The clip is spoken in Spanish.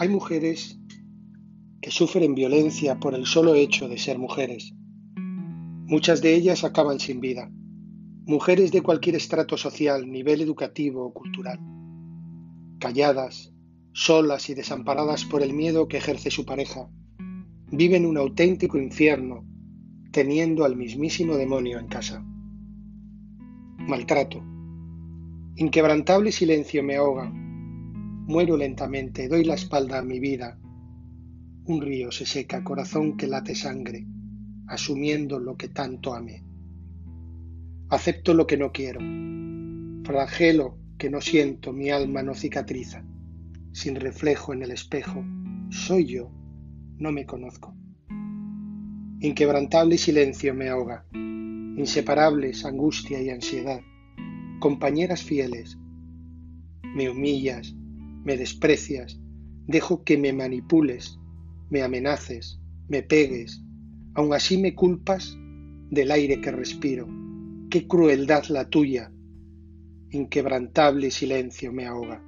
Hay mujeres que sufren violencia por el solo hecho de ser mujeres. Muchas de ellas acaban sin vida. Mujeres de cualquier estrato social, nivel educativo o cultural. Calladas, solas y desamparadas por el miedo que ejerce su pareja, viven un auténtico infierno teniendo al mismísimo demonio en casa. Maltrato. Inquebrantable silencio me ahoga. Muero lentamente, doy la espalda a mi vida. Un río se seca, corazón que late sangre, asumiendo lo que tanto amé. Acepto lo que no quiero. Flagelo que no siento, mi alma no cicatriza. Sin reflejo en el espejo, soy yo, no me conozco. Inquebrantable silencio me ahoga, inseparables angustia y ansiedad, compañeras fieles. Me humillas, me desprecias, dejo que me manipules, me amenaces, me pegues, aun así me culpas del aire que respiro. Qué crueldad la tuya, inquebrantable silencio me ahoga.